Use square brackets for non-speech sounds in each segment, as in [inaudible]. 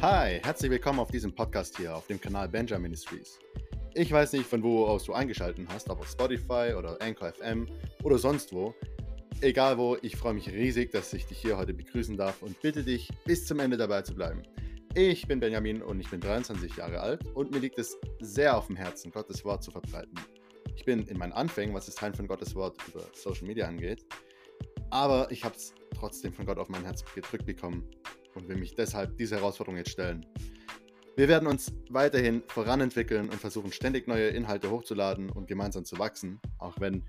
Hi, herzlich willkommen auf diesem Podcast hier auf dem Kanal Benjamin Ministries. Ich weiß nicht, von wo aus du eingeschaltet hast, ob auf Spotify oder Anchor FM oder sonst wo. Egal wo, ich freue mich riesig, dass ich dich hier heute begrüßen darf und bitte dich, bis zum Ende dabei zu bleiben. Ich bin Benjamin und ich bin 23 Jahre alt und mir liegt es sehr auf dem Herzen, Gottes Wort zu verbreiten. Ich bin in meinen Anfängen, was das Teilen von Gottes Wort über Social Media angeht, aber ich habe es trotzdem von Gott auf mein Herz gedrückt bekommen und will mich deshalb diese Herausforderung jetzt stellen. Wir werden uns weiterhin voranentwickeln und versuchen ständig neue Inhalte hochzuladen und gemeinsam zu wachsen, auch wenn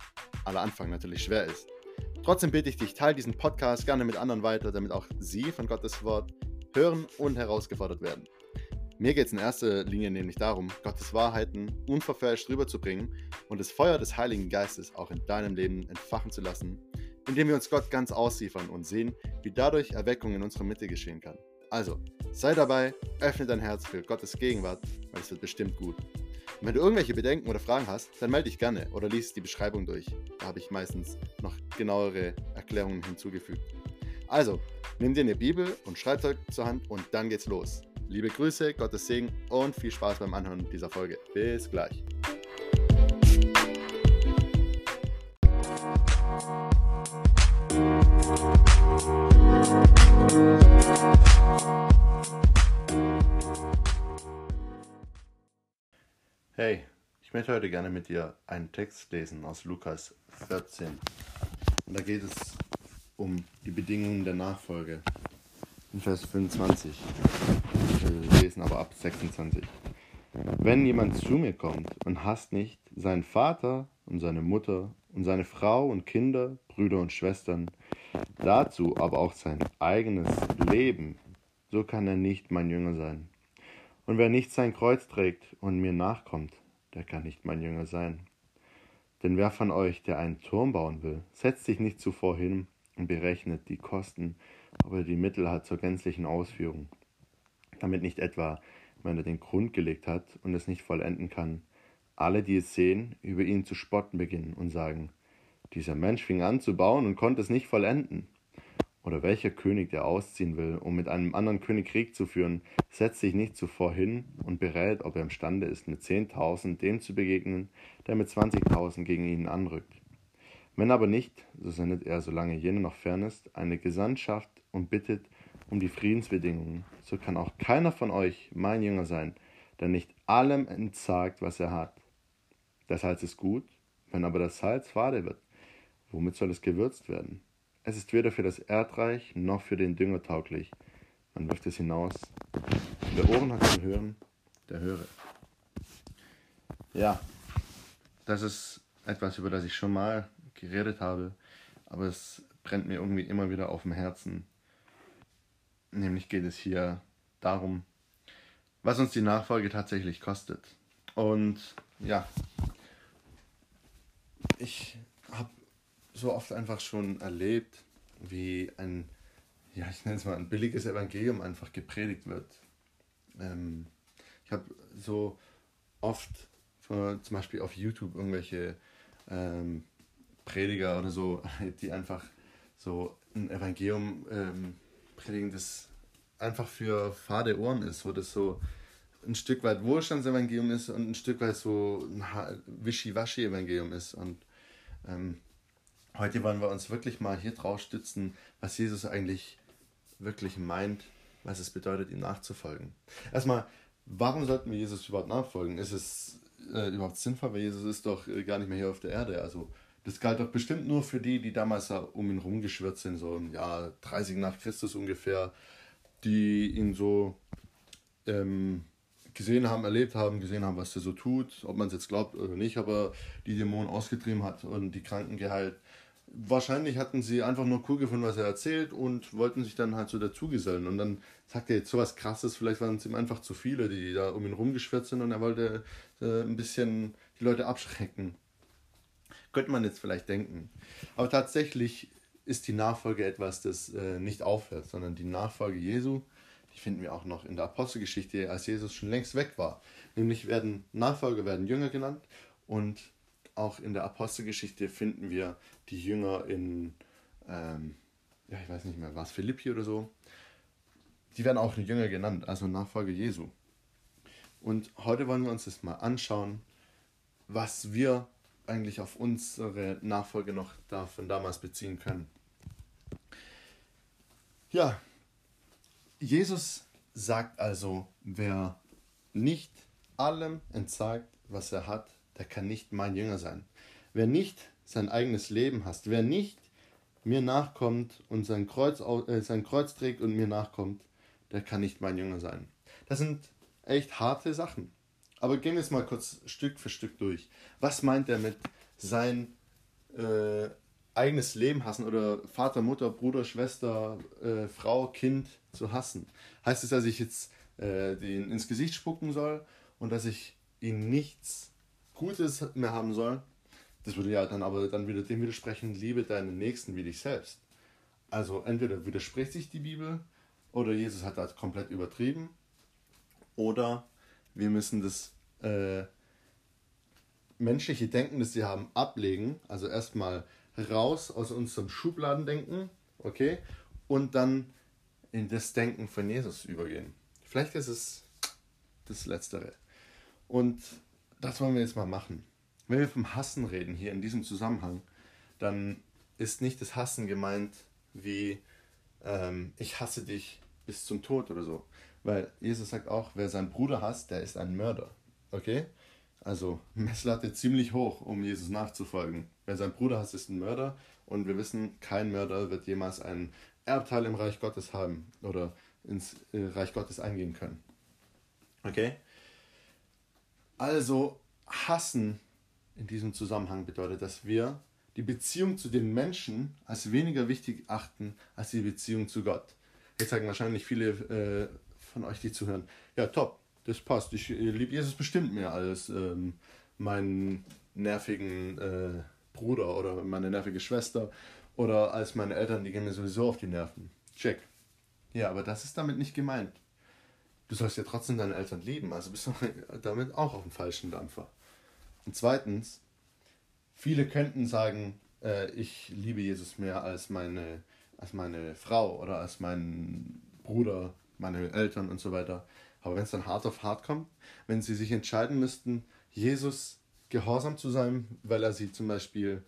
aller Anfang natürlich schwer ist. Trotzdem bitte ich dich, teile diesen Podcast gerne mit anderen weiter, damit auch sie von Gottes Wort hören und herausgefordert werden. Mir geht es in erster Linie nämlich darum, Gottes Wahrheiten unverfälscht rüberzubringen und das Feuer des Heiligen Geistes auch in deinem Leben entfachen zu lassen, indem wir uns Gott ganz ausliefern und sehen, wie dadurch Erweckung in unserer Mitte geschehen kann. Also, sei dabei, öffne dein Herz für Gottes Gegenwart, weil es wird bestimmt gut. Und wenn du irgendwelche Bedenken oder Fragen hast, dann melde dich gerne oder lies die Beschreibung durch. Da habe ich meistens noch genauere Erklärungen hinzugefügt. Also, nimm dir eine Bibel und Schreibzeug zur Hand und dann geht's los. Liebe Grüße, Gottes Segen und viel Spaß beim Anhören dieser Folge. Bis gleich. Hey, ich möchte heute gerne mit dir einen Text lesen aus Lukas 14. Und da geht es um die Bedingungen der Nachfolge. In Vers 25. Wir lesen aber ab 26. Wenn jemand zu mir kommt und hasst nicht seinen Vater und seine Mutter und seine Frau und Kinder, Brüder und Schwestern, dazu aber auch sein eigenes Leben, so kann er nicht mein Jünger sein. Und wer nicht sein Kreuz trägt und mir nachkommt, der kann nicht mein Jünger sein. Denn wer von euch, der einen Turm bauen will, setzt sich nicht zuvor hin und berechnet die Kosten, ob er die Mittel hat zur gänzlichen Ausführung, damit nicht etwa, wenn er den Grund gelegt hat und es nicht vollenden kann, alle, die es sehen, über ihn zu spotten beginnen und sagen, dieser Mensch fing an zu bauen und konnte es nicht vollenden. Oder welcher König, der ausziehen will, um mit einem anderen König Krieg zu führen, setzt sich nicht zuvor hin und berät, ob er imstande ist, mit zehntausend dem zu begegnen, der mit zwanzigtausend gegen ihn anrückt. Wenn aber nicht, so sendet er, solange jener noch fern ist, eine Gesandtschaft und bittet um die Friedensbedingungen. So kann auch keiner von euch mein Jünger sein, der nicht allem entsagt, was er hat. Das Salz ist gut, wenn aber das Salz fade wird, womit soll es gewürzt werden? Es ist weder für das Erdreich noch für den Dünger tauglich. Man wirft es hinaus. Wer Ohren hat zum Hören, der höre. Ja, das ist etwas, über das ich schon mal geredet habe, aber es brennt mir irgendwie immer wieder auf dem Herzen. Nämlich geht es hier darum, was uns die Nachfolge tatsächlich kostet. Und ja, ich habe so oft einfach schon erlebt, wie ein, ja, ich nenne es mal ein billiges Evangelium einfach gepredigt wird. Ähm, ich habe so oft von, zum Beispiel auf YouTube irgendwelche ähm, Prediger oder so, [laughs] die einfach so ein Evangelium ähm, predigen, das einfach für fade Ohren ist, wo das so ein Stück weit Wohlstandsevangelium ist und ein Stück weit so ein Wischiwaschi-Evangelium ist. Und ähm, heute wollen wir uns wirklich mal hier drauf stützen, was Jesus eigentlich wirklich meint, was es bedeutet, ihm nachzufolgen. Erstmal, warum sollten wir Jesus überhaupt nachfolgen? Ist es äh, überhaupt sinnvoll, weil Jesus ist doch äh, gar nicht mehr hier auf der Erde. Also das galt doch bestimmt nur für die, die damals um ihn rumgeschwirrt sind, so im Jahr 30 nach Christus ungefähr, die ihn so ähm, gesehen haben, erlebt haben, gesehen haben, was er so tut, ob man es jetzt glaubt oder nicht, aber die Dämonen ausgetrieben hat und die Kranken geheilt. Wahrscheinlich hatten sie einfach nur cool gefunden, was er erzählt und wollten sich dann halt so dazugesellen. Und dann sagt er jetzt sowas krasses, vielleicht waren es ihm einfach zu viele, die da um ihn rumgeschwirrt sind und er wollte äh, ein bisschen die Leute abschrecken. Könnte man jetzt vielleicht denken. Aber tatsächlich ist die Nachfolge etwas, das äh, nicht aufhört, sondern die Nachfolge Jesu die finden wir auch noch in der Apostelgeschichte, als Jesus schon längst weg war. Nämlich werden Nachfolger werden Jünger genannt und auch in der Apostelgeschichte finden wir die Jünger in, ähm, ja, ich weiß nicht mehr, war es Philippi oder so? die werden auch Jünger genannt, also Nachfolger Jesu. Und heute wollen wir uns das mal anschauen, was wir eigentlich auf unsere Nachfolge noch da von damals beziehen können. Ja, Jesus sagt also, wer nicht allem entzeigt, was er hat, der kann nicht mein Jünger sein. Wer nicht sein eigenes Leben hasst, wer nicht mir nachkommt und sein Kreuz, äh, sein Kreuz trägt und mir nachkommt, der kann nicht mein Jünger sein. Das sind echt harte Sachen. Aber gehen wir es mal kurz Stück für Stück durch. Was meint er mit sein äh, eigenes Leben hassen oder Vater, Mutter, Bruder, Schwester, äh, Frau, Kind zu hassen? Heißt es, dass ich jetzt äh, den ins Gesicht spucken soll und dass ich ihnen nichts Gutes mehr haben soll? Das würde ja dann aber dann wieder dem widersprechen, liebe deinen Nächsten wie dich selbst. Also entweder widerspricht sich die Bibel oder Jesus hat das komplett übertrieben oder wir müssen das äh, menschliche Denken, das sie haben, ablegen. Also erstmal raus aus unserem Schubladendenken, okay, und dann in das Denken von Jesus übergehen. Vielleicht ist es das Letztere. Und das wollen wir jetzt mal machen. Wenn wir vom Hassen reden hier in diesem Zusammenhang, dann ist nicht das Hassen gemeint wie ähm, ich hasse dich bis zum Tod oder so. Weil Jesus sagt auch, wer seinen Bruder hasst, der ist ein Mörder. Okay? Also Messlatte ziemlich hoch, um Jesus nachzufolgen. Wer seinen Bruder hasst, ist ein Mörder. Und wir wissen, kein Mörder wird jemals einen Erbteil im Reich Gottes haben oder ins äh, Reich Gottes eingehen können. Okay? Also hassen in diesem Zusammenhang bedeutet, dass wir die Beziehung zu den Menschen als weniger wichtig achten als die Beziehung zu Gott. Jetzt sagen wahrscheinlich viele äh, von euch, die zuhören, ja top, das passt. Ich liebe Jesus bestimmt mehr als ähm, meinen nervigen äh, Bruder oder meine nervige Schwester oder als meine Eltern, die gehen mir sowieso auf die Nerven. Check. Ja, aber das ist damit nicht gemeint. Du sollst ja trotzdem deine Eltern lieben, also bist du [laughs] damit auch auf dem falschen Dampfer. Und zweitens, viele könnten sagen, äh, ich liebe Jesus mehr als meine, als meine Frau oder als meinen Bruder, meine Eltern und so weiter. Aber wenn es dann hart auf hart kommt, wenn sie sich entscheiden müssten, Jesus gehorsam zu sein, weil er sie zum Beispiel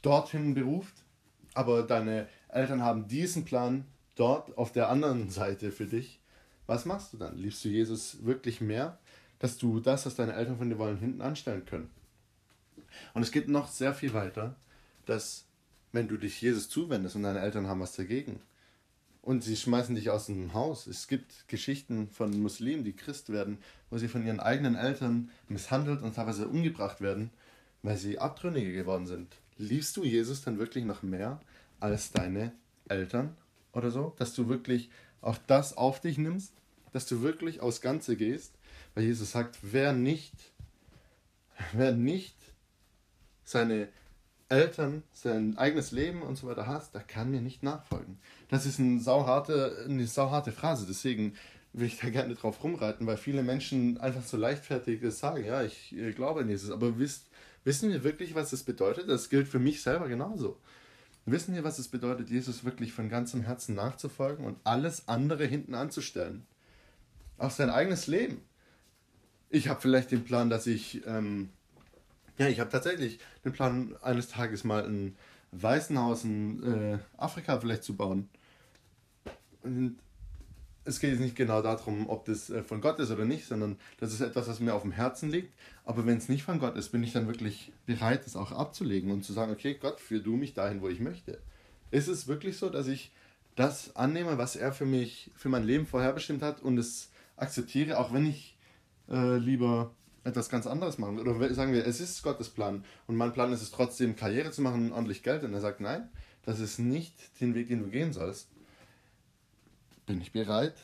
dorthin beruft, aber deine Eltern haben diesen Plan dort auf der anderen Seite für dich, was machst du dann? Liebst du Jesus wirklich mehr, dass du das, was deine Eltern von dir wollen, hinten anstellen können? Und es geht noch sehr viel weiter, dass wenn du dich Jesus zuwendest und deine Eltern haben was dagegen, und sie schmeißen dich aus dem Haus. Es gibt Geschichten von Muslimen, die Christ werden, wo sie von ihren eigenen Eltern misshandelt und teilweise umgebracht werden, weil sie Abtrünnige geworden sind. Liebst du Jesus dann wirklich noch mehr als deine Eltern oder so? Dass du wirklich auch das auf dich nimmst? Dass du wirklich aufs Ganze gehst? Weil Jesus sagt, wer nicht, wer nicht seine Eltern, sein eigenes Leben und so weiter hast, der kann mir nicht nachfolgen. Das ist eine sauharte, eine sauharte Phrase, deswegen will ich da gerne drauf rumreiten, weil viele Menschen einfach so leichtfertig sagen, ja, ich glaube an Jesus, aber wisst, wissen wir wirklich, was das bedeutet? Das gilt für mich selber genauso. Wissen wir, was es bedeutet, Jesus wirklich von ganzem Herzen nachzufolgen und alles andere hinten anzustellen? Auch sein eigenes Leben. Ich habe vielleicht den Plan, dass ich ähm, ja, ich habe tatsächlich den Plan, eines Tages mal ein Waisenhaus in äh, Afrika vielleicht zu bauen. Und es geht jetzt nicht genau darum, ob das äh, von Gott ist oder nicht, sondern das ist etwas, was mir auf dem Herzen liegt. Aber wenn es nicht von Gott ist, bin ich dann wirklich bereit, das auch abzulegen und zu sagen, okay, Gott, führ du mich dahin, wo ich möchte. Ist es wirklich so, dass ich das annehme, was er für mich, für mein Leben vorherbestimmt hat und es akzeptiere, auch wenn ich äh, lieber etwas ganz anderes machen. Oder sagen wir, es ist Gottes Plan und mein Plan ist es trotzdem, Karriere zu machen und ordentlich Geld. Und er sagt, nein, das ist nicht den Weg, den du gehen sollst. Bin ich bereit,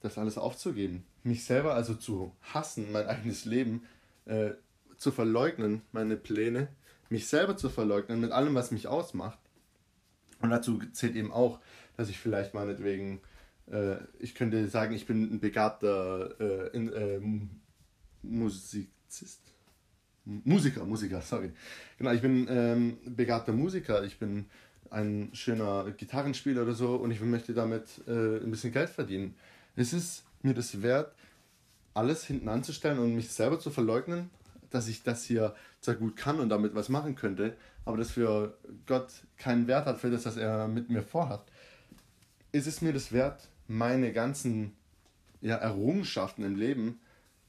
das alles aufzugeben? Mich selber also zu hassen, mein eigenes Leben äh, zu verleugnen, meine Pläne, mich selber zu verleugnen mit allem, was mich ausmacht. Und dazu zählt eben auch, dass ich vielleicht meinetwegen, äh, ich könnte sagen, ich bin ein begabter äh, in, äh, Musizist. Musiker, Musiker, sorry. Genau, ich bin ähm, begabter Musiker, ich bin ein schöner Gitarrenspieler oder so und ich möchte damit äh, ein bisschen Geld verdienen. Es ist mir das wert, alles hinten anzustellen und mich selber zu verleugnen, dass ich das hier zwar gut kann und damit was machen könnte, aber das für Gott keinen Wert hat für das, was er mit mir vorhat. Ist es mir das wert, meine ganzen ja, Errungenschaften im Leben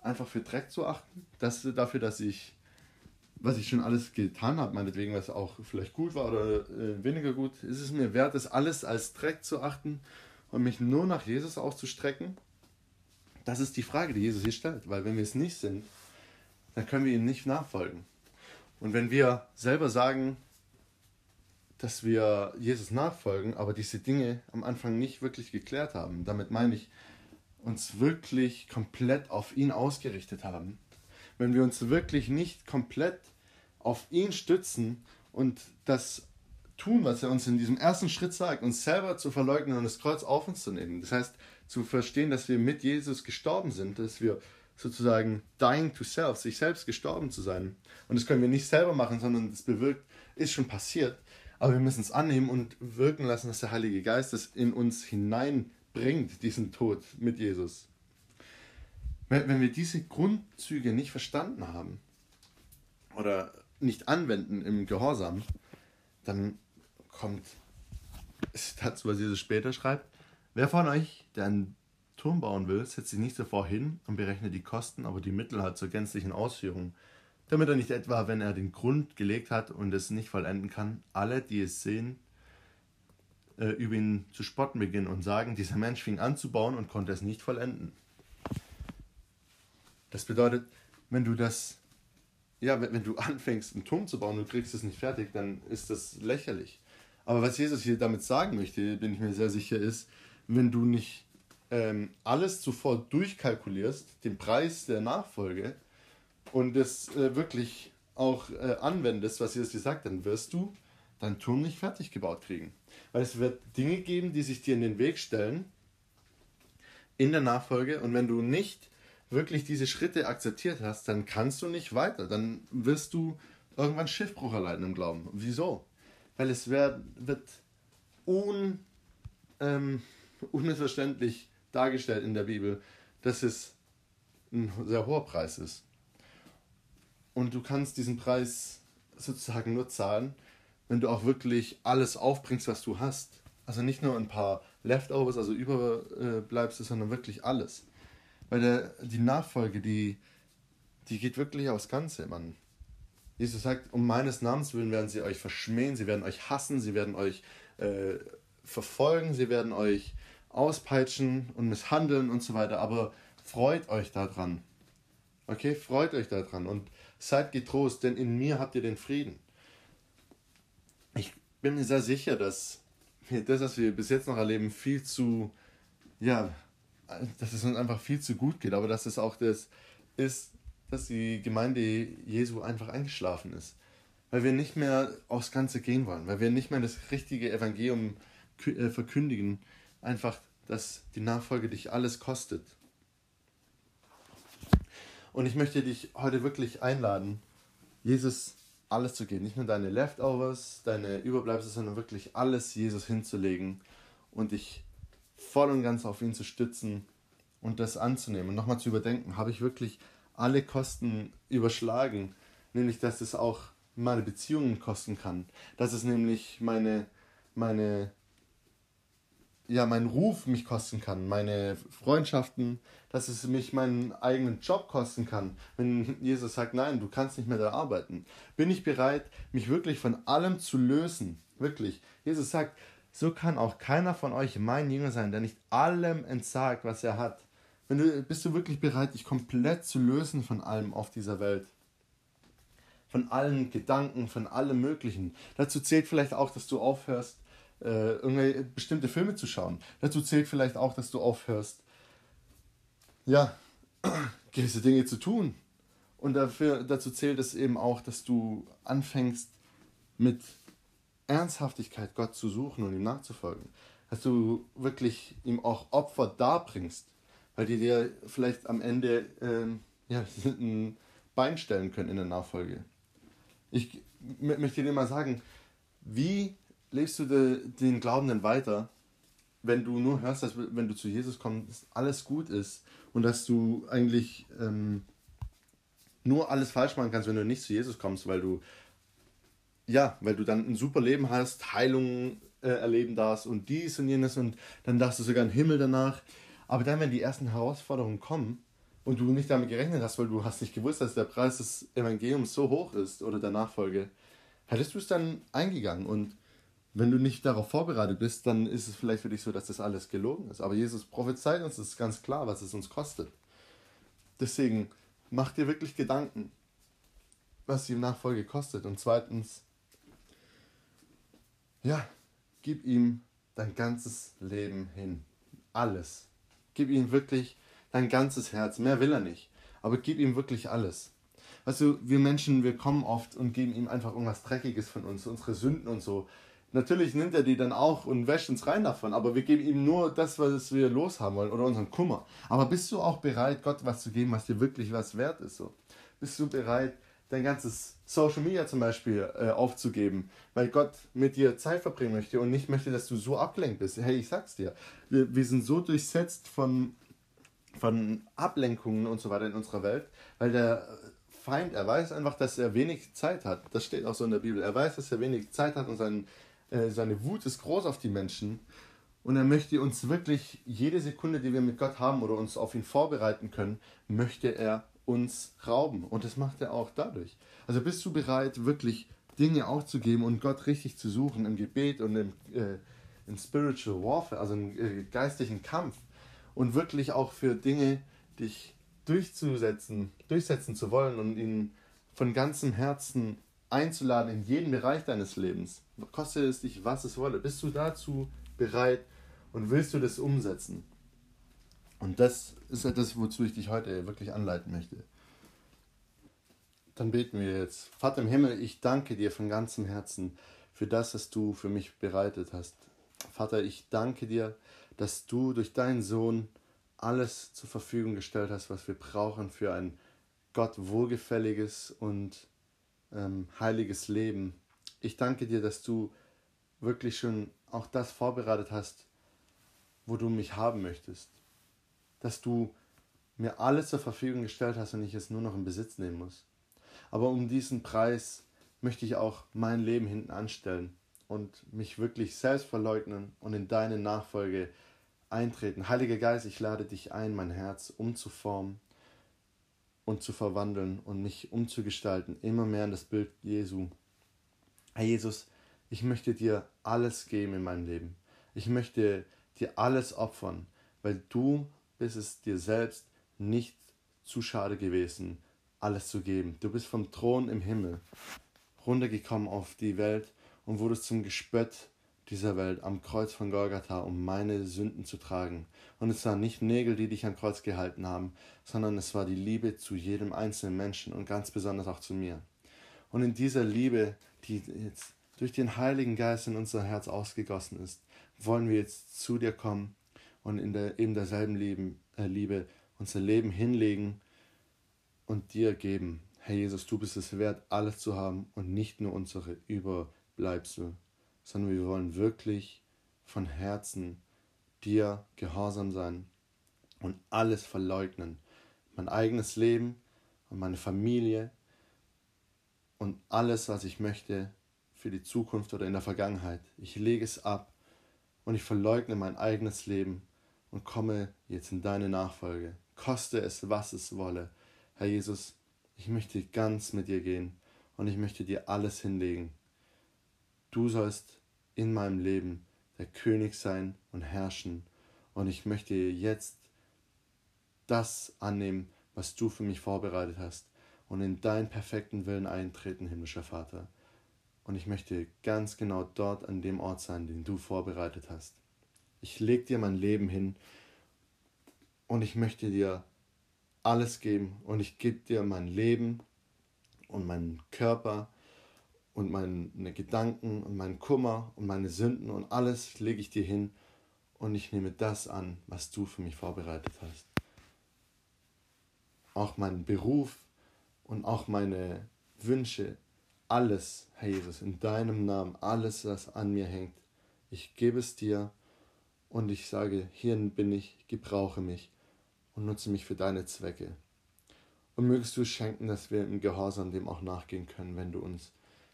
einfach für Dreck zu achten? Das, dafür, dass ich, was ich schon alles getan habe, meinetwegen, was auch vielleicht gut war oder äh, weniger gut, ist es mir wert, das alles als Dreck zu achten und mich nur nach Jesus auszustrecken? Das ist die Frage, die Jesus hier stellt, weil wenn wir es nicht sind, dann können wir ihm nicht nachfolgen. Und wenn wir selber sagen, dass wir Jesus nachfolgen, aber diese Dinge am Anfang nicht wirklich geklärt haben, damit meine ich, uns wirklich komplett auf ihn ausgerichtet haben, wenn wir uns wirklich nicht komplett auf ihn stützen und das tun, was er uns in diesem ersten Schritt sagt, uns selber zu verleugnen und das Kreuz auf uns zu nehmen. Das heißt, zu verstehen, dass wir mit Jesus gestorben sind, dass wir sozusagen dying to self, sich selbst gestorben zu sein. Und das können wir nicht selber machen, sondern das bewirkt, ist schon passiert. Aber wir müssen es annehmen und wirken lassen, dass der Heilige Geist es in uns hineinbringt, diesen Tod mit Jesus. Wenn wir diese Grundzüge nicht verstanden haben oder nicht anwenden im Gehorsam, dann kommt es dazu, was Jesus später schreibt. Wer von euch, der einen Turm bauen will, setzt sich nicht davor hin und berechnet die Kosten, aber die Mittel hat zur gänzlichen Ausführung, damit er nicht etwa, wenn er den Grund gelegt hat und es nicht vollenden kann, alle, die es sehen, äh, über ihn zu spotten beginnen und sagen, dieser Mensch fing an zu bauen und konnte es nicht vollenden. Das bedeutet, wenn du das, ja, wenn, wenn du [laughs] anfängst, einen Turm zu bauen und kriegst es nicht fertig, dann ist das lächerlich. Aber was Jesus hier damit sagen möchte, bin ich mir sehr sicher, ist, wenn du nicht ähm, alles zuvor durchkalkulierst, den Preis der Nachfolge, und es äh, wirklich auch äh, anwendest, was Jesus dir sagt, dann wirst du deinen Turm nicht fertig gebaut kriegen. Weil es wird Dinge geben, die sich dir in den Weg stellen in der Nachfolge. Und wenn du nicht wirklich diese Schritte akzeptiert hast, dann kannst du nicht weiter. Dann wirst du irgendwann Schiffbruch erleiden im Glauben. Wieso? Weil es wird, wird un, ähm, unmissverständlich dargestellt in der Bibel, dass es ein sehr hoher Preis ist. Und du kannst diesen Preis sozusagen nur zahlen, wenn du auch wirklich alles aufbringst, was du hast. Also nicht nur ein paar Leftovers, also Überbleibsel, sondern wirklich alles. Weil der, die Nachfolge, die, die geht wirklich aufs Ganze, Mann. Jesus sagt, um meines Namens willen werden sie euch verschmähen, sie werden euch hassen, sie werden euch äh, verfolgen, sie werden euch auspeitschen und misshandeln und so weiter. Aber freut euch daran. Okay, freut euch daran und seid getrost, denn in mir habt ihr den Frieden. Ich bin mir sehr sicher, dass das, was wir bis jetzt noch erleben, viel zu, ja, dass es uns einfach viel zu gut geht, aber dass es auch das ist, dass die Gemeinde Jesu einfach eingeschlafen ist. Weil wir nicht mehr aufs Ganze gehen wollen, weil wir nicht mehr das richtige Evangelium äh, verkündigen, einfach, dass die Nachfolge dich alles kostet. Und ich möchte dich heute wirklich einladen, Jesus alles zu geben. Nicht nur deine Leftovers, deine Überbleibsel, sondern wirklich alles Jesus hinzulegen und dich voll und ganz auf ihn zu stützen und das anzunehmen. Und nochmal zu überdenken, habe ich wirklich alle Kosten überschlagen, nämlich dass es auch meine Beziehungen kosten kann, dass es nämlich meine, meine ja, mein Ruf mich kosten kann, meine Freundschaften, dass es mich meinen eigenen Job kosten kann. Wenn Jesus sagt, nein, du kannst nicht mehr da arbeiten, bin ich bereit, mich wirklich von allem zu lösen. Wirklich. Jesus sagt, so kann auch keiner von euch mein Jünger sein, der nicht allem entsagt, was er hat. Wenn du, bist du wirklich bereit, dich komplett zu lösen von allem auf dieser Welt? Von allen Gedanken, von allem Möglichen. Dazu zählt vielleicht auch, dass du aufhörst, äh, irgendwelche bestimmte Filme zu schauen. Dazu zählt vielleicht auch, dass du aufhörst, ja, [clears throat] gewisse Dinge zu tun. Und dafür, dazu zählt es eben auch, dass du anfängst, mit Ernsthaftigkeit Gott zu suchen und ihm nachzufolgen. Dass du wirklich ihm auch Opfer darbringst, weil die dir vielleicht am Ende ähm, ja, [laughs] ein Bein stellen können in der Nachfolge. Ich möchte dir mal sagen, wie lebst du de, den Glauben denn weiter, wenn du nur hörst, dass wenn du zu Jesus kommst, alles gut ist und dass du eigentlich ähm, nur alles falsch machen kannst, wenn du nicht zu Jesus kommst, weil du ja, weil du dann ein super Leben hast, Heilung äh, erleben darfst und dies und jenes und dann darfst du sogar einen Himmel danach. Aber dann, wenn die ersten Herausforderungen kommen und du nicht damit gerechnet hast, weil du hast nicht gewusst, dass der Preis des Evangeliums so hoch ist oder der Nachfolge, hättest du es dann eingegangen und wenn du nicht darauf vorbereitet bist, dann ist es vielleicht für dich so, dass das alles gelogen ist. Aber Jesus prophezeit uns, das ist ganz klar, was es uns kostet. Deswegen mach dir wirklich Gedanken, was die Nachfolge kostet. Und zweitens, ja, gib ihm dein ganzes Leben hin. Alles. Gib ihm wirklich dein ganzes Herz. Mehr will er nicht. Aber gib ihm wirklich alles. Weißt du, wir Menschen, wir kommen oft und geben ihm einfach irgendwas Dreckiges von uns, unsere Sünden und so. Natürlich nimmt er die dann auch und wäscht uns rein davon, aber wir geben ihm nur das, was wir loshaben wollen oder unseren Kummer. Aber bist du auch bereit, Gott was zu geben, was dir wirklich was wert ist? So? Bist du bereit, dein ganzes Social Media zum Beispiel äh, aufzugeben, weil Gott mit dir Zeit verbringen möchte und nicht möchte, dass du so abgelenkt bist? Hey, ich sag's dir, wir, wir sind so durchsetzt von, von Ablenkungen und so weiter in unserer Welt, weil der Feind, er weiß einfach, dass er wenig Zeit hat. Das steht auch so in der Bibel. Er weiß, dass er wenig Zeit hat und sein äh, seine Wut ist groß auf die Menschen und er möchte uns wirklich jede Sekunde, die wir mit Gott haben oder uns auf ihn vorbereiten können, möchte er uns rauben. Und das macht er auch dadurch. Also bist du bereit, wirklich Dinge aufzugeben und Gott richtig zu suchen im Gebet und im, äh, im Spiritual Warfare, also im äh, geistlichen Kampf und wirklich auch für Dinge dich durchzusetzen, durchsetzen zu wollen und ihn von ganzem Herzen einzuladen in jeden Bereich deines Lebens. Kostet es dich, was es wolle. Bist du dazu bereit und willst du das umsetzen? Und das ist etwas, wozu ich dich heute wirklich anleiten möchte. Dann beten wir jetzt. Vater im Himmel, ich danke dir von ganzem Herzen für das, was du für mich bereitet hast. Vater, ich danke dir, dass du durch deinen Sohn alles zur Verfügung gestellt hast, was wir brauchen für ein Gott wohlgefälliges und ähm, heiliges Leben. Ich danke dir, dass du wirklich schon auch das vorbereitet hast, wo du mich haben möchtest. Dass du mir alles zur Verfügung gestellt hast und ich es nur noch in Besitz nehmen muss. Aber um diesen Preis möchte ich auch mein Leben hinten anstellen und mich wirklich selbst verleugnen und in deine Nachfolge eintreten. Heiliger Geist, ich lade dich ein, mein Herz umzuformen und zu verwandeln und mich umzugestalten, immer mehr in das Bild Jesu. Herr Jesus, ich möchte dir alles geben in meinem Leben. Ich möchte dir alles opfern, weil du bist es dir selbst nicht zu schade gewesen, alles zu geben. Du bist vom Thron im Himmel runtergekommen auf die Welt und wurdest zum Gespött dieser Welt am Kreuz von Golgatha, um meine Sünden zu tragen. Und es waren nicht Nägel, die dich am Kreuz gehalten haben, sondern es war die Liebe zu jedem einzelnen Menschen und ganz besonders auch zu mir. Und in dieser Liebe, die jetzt durch den Heiligen Geist in unser Herz ausgegossen ist, wollen wir jetzt zu dir kommen und in der, eben derselben Liebe, äh, Liebe unser Leben hinlegen und dir geben. Herr Jesus, du bist es wert, alles zu haben und nicht nur unsere Überbleibsel sondern wir wollen wirklich von Herzen dir gehorsam sein und alles verleugnen. Mein eigenes Leben und meine Familie und alles, was ich möchte für die Zukunft oder in der Vergangenheit. Ich lege es ab und ich verleugne mein eigenes Leben und komme jetzt in deine Nachfolge. Koste es, was es wolle. Herr Jesus, ich möchte ganz mit dir gehen und ich möchte dir alles hinlegen. Du sollst in meinem Leben der König sein und herrschen. Und ich möchte jetzt das annehmen, was du für mich vorbereitet hast und in deinen perfekten Willen eintreten, himmlischer Vater. Und ich möchte ganz genau dort an dem Ort sein, den du vorbereitet hast. Ich leg dir mein Leben hin und ich möchte dir alles geben und ich gebe dir mein Leben und meinen Körper und meine Gedanken und meinen Kummer und meine Sünden und alles lege ich dir hin und ich nehme das an, was du für mich vorbereitet hast. Auch meinen Beruf und auch meine Wünsche, alles, Herr Jesus, in deinem Namen, alles, was an mir hängt, ich gebe es dir Und ich sage, hier bin ich, gebrauche mich und nutze mich für deine Zwecke. Und mögest du schenken, dass wir im Gehorsam dem auch nachgehen können, wenn du uns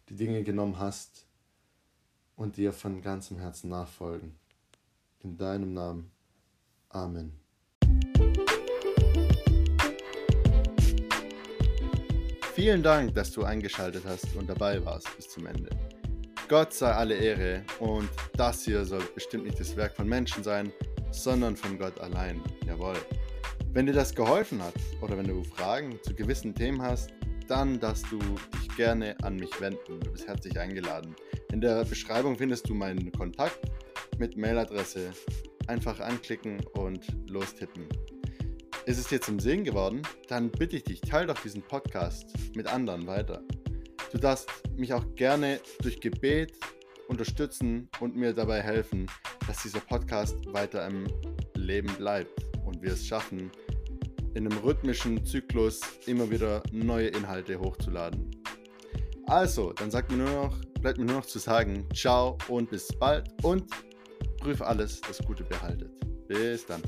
die Dinge genommen hast und dir von ganzem Herzen nachfolgen. In deinem Namen. Amen. Vielen Dank, dass du eingeschaltet hast und dabei warst bis zum Ende. Gott sei alle Ehre und das hier soll bestimmt nicht das Werk von Menschen sein, sondern von Gott allein. Jawohl. Wenn dir das geholfen hat oder wenn du Fragen zu gewissen Themen hast, dann darfst du dich gerne an mich wenden. Du bist herzlich eingeladen. In der Beschreibung findest du meinen Kontakt mit Mailadresse. Einfach anklicken und lostippen. Ist es dir zum Sehen geworden? Dann bitte ich dich, teile doch diesen Podcast mit anderen weiter. Du darfst mich auch gerne durch Gebet unterstützen und mir dabei helfen, dass dieser Podcast weiter im Leben bleibt und wir es schaffen, in einem rhythmischen Zyklus immer wieder neue Inhalte hochzuladen. Also, dann sagt mir nur noch, bleibt mir nur noch zu sagen, ciao und bis bald und prüf alles, das Gute behaltet. Bis dann.